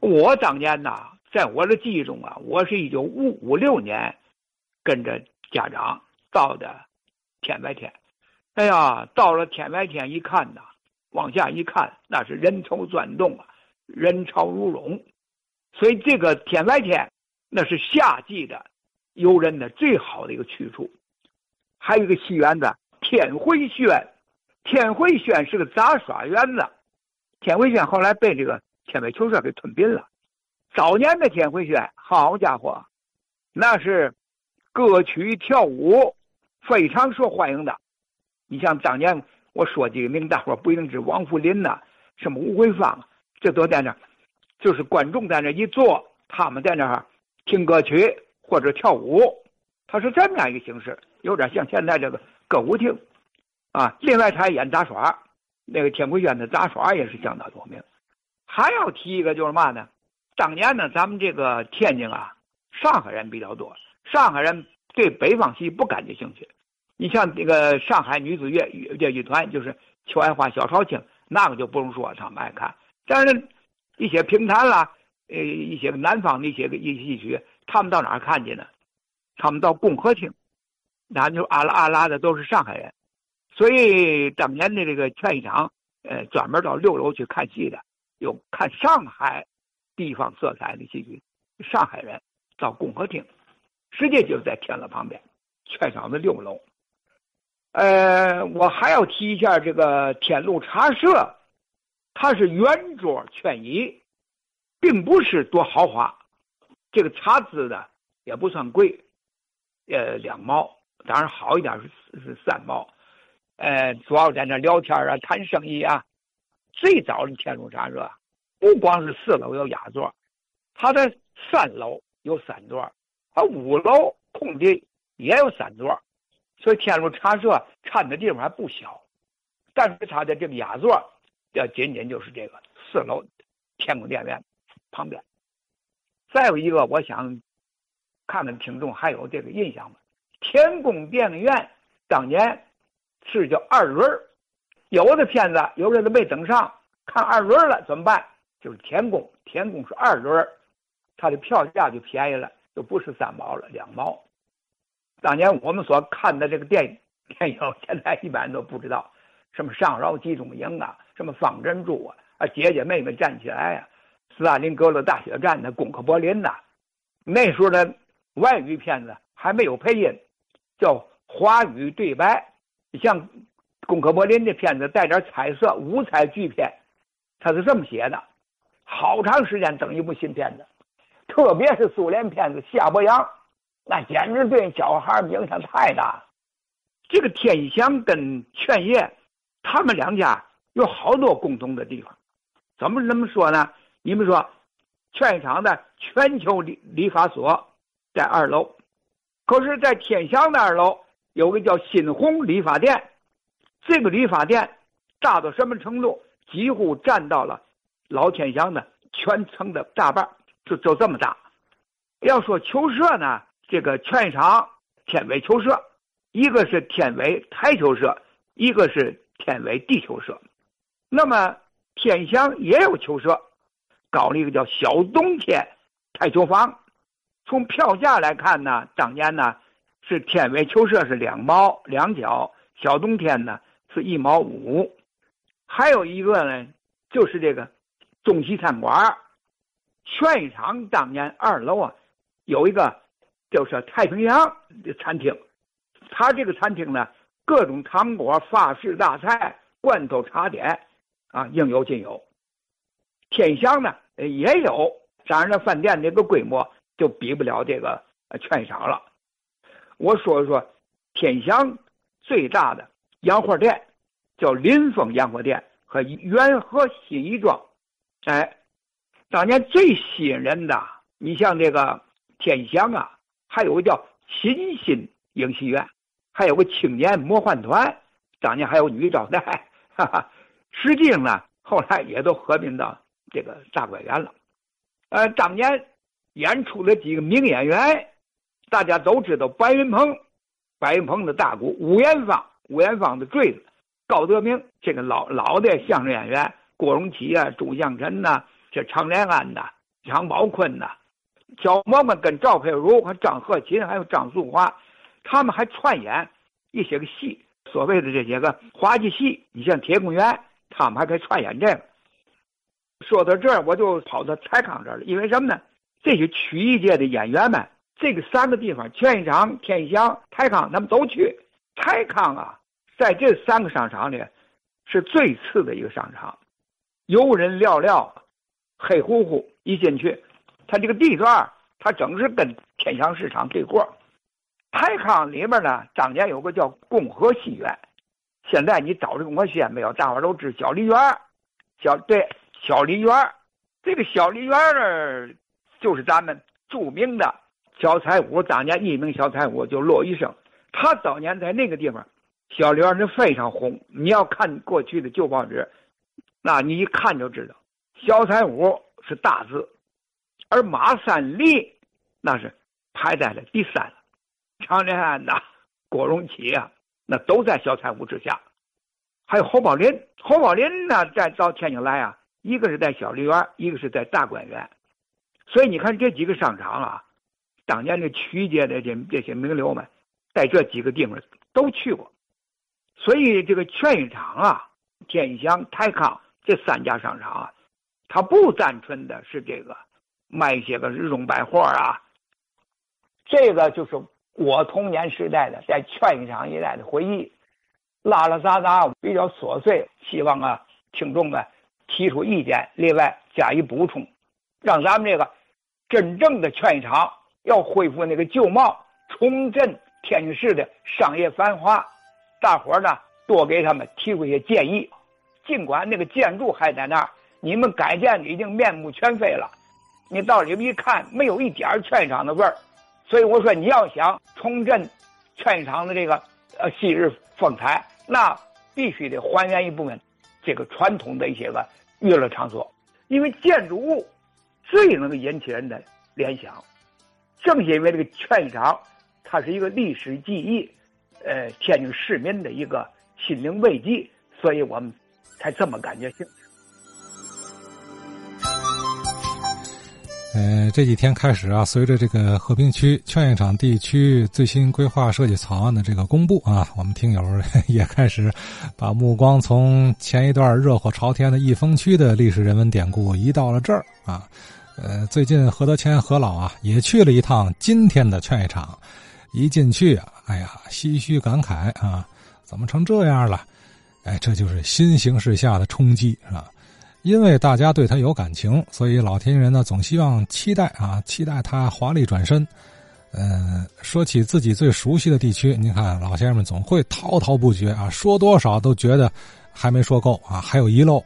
我当年呐，在我的记忆中啊，我是一九五五六年跟着家长到的天外天。哎呀，到了天外天一看呐，往下一看，那是人头攒动啊，人潮如涌。所以这个天外天，那是夏季的游人的最好的一个去处。还有一个戏园子，天回轩。天回轩是个杂耍园子，天回轩后来被这个天美球社给吞并了。早年的天回轩，好家伙，那是歌曲跳舞非常受欢迎的。你像当年我说几个名，大伙不一定知王福林呐，什么吴桂芳，这都在那，就是观众在那一坐，他们在那儿听歌曲或者跳舞，他是这么样一个形式，有点像现在这个歌舞厅。啊，另外他演杂耍，那个天回轩的杂耍也是相当有名。还要提一个就是嘛呢？当年呢，咱们这个天津啊，上海人比较多，上海人对北方戏不感觉兴趣。你像这个上海女子乐乐剧团，就是邱爱花、小朝清，那个就不用说，他们爱看。但是，一些评弹啦，呃，一些南方的一些个戏曲，他们到哪看去呢？他们到共和厅，那就阿拉阿拉的都是上海人。所以当年的这个劝一场，呃，专门到六楼去看戏的，有看上海地方色彩的戏剧，上海人到共和厅，实际就在天乐旁边，劝场的六楼。呃，我还要提一下这个天路茶社，它是圆桌劝椅，并不是多豪华，这个茶资呢也不算贵，呃，两毛，当然好一点是是三毛。呃，主要在那聊天啊，谈生意啊。最早的天路茶社，不光是四楼有雅座，它的三楼有三座，它五楼空地也有三座，所以天路茶社掺的地方还不小。但是它的这个雅座，要仅仅就是这个四楼天宫电影院旁边。再有一个，我想看看听众还有这个印象吗？天宫电影院当年。是叫二轮有的片子有人都没等上，看二轮了怎么办？就是天宫，天宫是二轮它的票价就便宜了，就不是三毛了，两毛。当年我们所看的这个电影，电影现在一般都不知道，什么上饶集中营啊，什么方珍珠啊，啊姐姐妹妹站起来呀，斯大林格勒大血战的攻克柏林呐，那时候的外语片子还没有配音，叫华语对白。像《攻克柏林》的片子带点彩色五彩巨片，他是这么写的：好长时间等一部新片子，特别是苏联片子《夏伯阳》，那简直对小孩影响太大。这个天祥跟劝业，他们两家有好多共同的地方。怎么这么说呢？你们说，劝业场的全球理理发所在二楼，可是，在天祥的二楼。有个叫新红理发店，这个理发店大到什么程度？几乎占到了老天祥的全城的大半，就就这么大。要说球社呢，这个全场天伟球社，一个是天伟台球社，一个是天伟地球社。那么天祥也有球社，搞了一个叫小冬天台球房。从票价来看呢，当年呢。是天伟球社是两毛两角，小冬天呢是一毛五，还有一个呢就是这个中西餐馆，劝一场当年二楼啊有一个就是太平洋的餐厅，他这个餐厅呢各种糖果、法式大菜、罐头茶点啊应有尽有。天祥呢也有，当然那饭店这个规模就比不了这个劝一场了。我说说，天祥最大的洋货店叫林丰洋货店和元和新义庄，哎，当年最吸引人的，你像这个天祥啊，还有个叫新兴影戏院，还有个青年魔幻团，当年还有女招待，哈哈。实际上呢，后来也都合并到这个大观园了。呃，当年演出的几个名演员。大家都知道白云鹏，白云鹏的大鼓，吴元芳，吴元芳的坠子，高德明，这个老老的相声演员，郭荣启啊，朱向臣呐，这常连安呐，杨宝坤呐，小嬷嬷跟赵佩茹和张鹤琴还有张素华，他们还串演一些个戏，所谓的这些个滑稽戏。你像《铁公园》，他们还可以串演这个。说到这儿，我就跑到蔡康这儿了，因为什么呢？这些曲艺界的演员们，这个三个地方，劝一场、天祥、蔡康，他们都去。蔡康啊，在这三个商场里，是最次的一个商场，游人寥寥，黑乎乎。一进去，他这个地段，他正是跟天祥市场对过。泰康里面呢，当年有个叫共和戏院，现在你找这共和戏院没有？大伙都知小梨园，小对。小梨园这个小梨园儿就是咱们著名的小彩舞，当年一名小彩舞就骆医生，他早年在那个地方，小梨园是非常红。你要看过去的旧报纸，那你一看就知道，小彩舞是大字，而马三立那是排在了第三，常连安呐、郭荣启啊，那都在小彩舞之下，还有侯宝林，侯宝林呢，在到天津来啊。一个是在小梨园，一个是在大观园，所以你看这几个商场啊，当年的曲街的这这些名流们，在这几个地方都去过，所以这个劝业场啊、天祥、泰康这三家商场啊，它不单纯的是这个卖一些个日用百货啊，这个就是我童年时代的在劝业场一带的回忆，拉拉杂杂比较琐碎，希望啊听众们。提出意见，另外加以补充，让咱们这个真正的劝业场要恢复那个旧貌，重振天津市的商业繁华。大伙呢多给他们提出一些建议。尽管那个建筑还在那儿，你们改建的已经面目全非了。你到里边一看，没有一点劝业场的味儿。所以我说，你要想重振劝业场的这个呃昔日风采，那必须得还原一部分这个传统的一些个。娱乐场所，因为建筑物最能够引起人的联想，正是因为这个劝商，它是一个历史记忆，呃，天津市民的一个心灵慰藉，所以我们才这么感觉兴趣。呃，这几天开始啊，随着这个和平区劝业场地区最新规划设计草案的这个公布啊，我们听友也开始把目光从前一段热火朝天的益丰区的历史人文典故移到了这儿啊。呃，最近何德谦何老啊也去了一趟今天的劝业场，一进去啊，哎呀，唏嘘感慨啊，怎么成这样了？哎，这就是新形势下的冲击，是吧？因为大家对他有感情，所以老天津人呢总希望期待啊，期待他华丽转身。嗯，说起自己最熟悉的地区，您看老先生们总会滔滔不绝啊，说多少都觉得还没说够啊，还有遗漏。